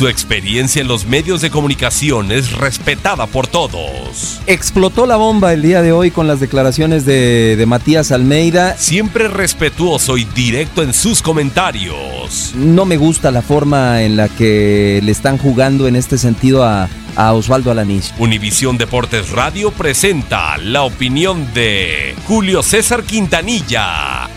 Su experiencia en los medios de comunicación es respetada por todos. Explotó la bomba el día de hoy con las declaraciones de, de Matías Almeida. Siempre respetuoso y directo en sus comentarios. No me gusta la forma en la que le están jugando en este sentido a, a Osvaldo Alanís. Univisión Deportes Radio presenta la opinión de Julio César Quintanilla.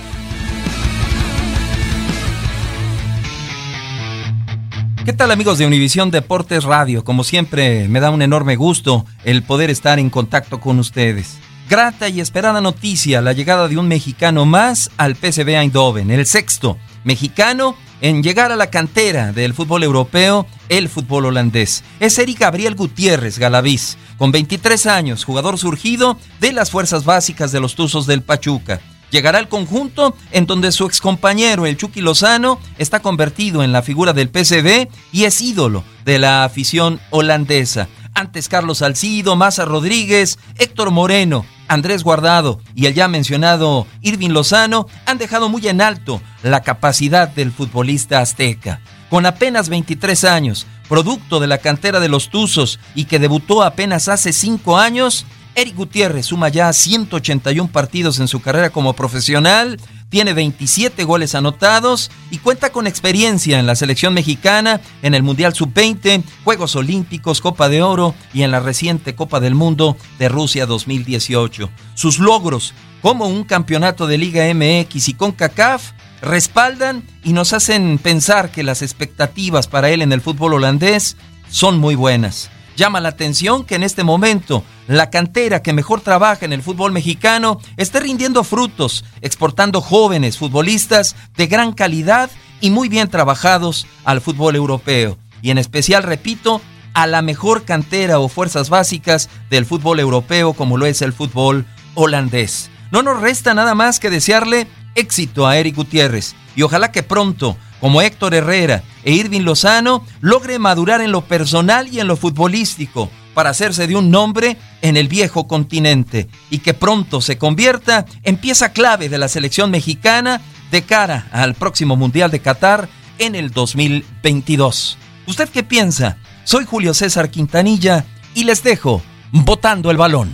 ¿Qué tal amigos de Univisión Deportes Radio? Como siempre, me da un enorme gusto el poder estar en contacto con ustedes. Grata y esperada noticia, la llegada de un mexicano más al PSV Eindhoven, el sexto mexicano en llegar a la cantera del fútbol europeo, el fútbol holandés. Es Eric Gabriel Gutiérrez Galaviz, con 23 años, jugador surgido de las fuerzas básicas de los Tuzos del Pachuca. Llegará al conjunto en donde su excompañero, el Chucky Lozano, está convertido en la figura del PSV y es ídolo de la afición holandesa. Antes Carlos Salcido, Maza Rodríguez, Héctor Moreno, Andrés Guardado y el ya mencionado Irving Lozano han dejado muy en alto la capacidad del futbolista azteca. Con apenas 23 años, producto de la cantera de los Tuzos y que debutó apenas hace 5 años, Eric Gutiérrez suma ya 181 partidos en su carrera como profesional, tiene 27 goles anotados y cuenta con experiencia en la selección mexicana, en el Mundial Sub-20, Juegos Olímpicos, Copa de Oro y en la reciente Copa del Mundo de Rusia 2018. Sus logros, como un campeonato de Liga MX y CONCACAF, respaldan y nos hacen pensar que las expectativas para él en el fútbol holandés son muy buenas. Llama la atención que en este momento la cantera que mejor trabaja en el fútbol mexicano esté rindiendo frutos, exportando jóvenes futbolistas de gran calidad y muy bien trabajados al fútbol europeo. Y en especial, repito, a la mejor cantera o fuerzas básicas del fútbol europeo como lo es el fútbol holandés. No nos resta nada más que desearle éxito a Eric Gutiérrez y ojalá que pronto como Héctor Herrera e Irving Lozano, logre madurar en lo personal y en lo futbolístico para hacerse de un nombre en el viejo continente y que pronto se convierta en pieza clave de la selección mexicana de cara al próximo Mundial de Qatar en el 2022. ¿Usted qué piensa? Soy Julio César Quintanilla y les dejo botando el balón.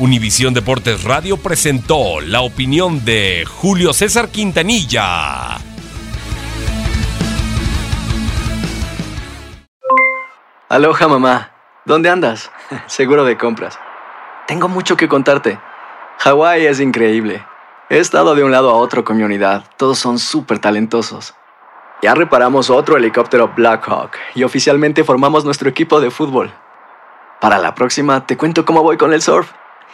Univisión Deportes Radio presentó la opinión de Julio César Quintanilla. Aloha mamá. ¿Dónde andas? Seguro de compras. Tengo mucho que contarte. Hawái es increíble. He estado de un lado a otro con mi unidad. Todos son súper talentosos. Ya reparamos otro helicóptero Blackhawk y oficialmente formamos nuestro equipo de fútbol. Para la próxima te cuento cómo voy con el surf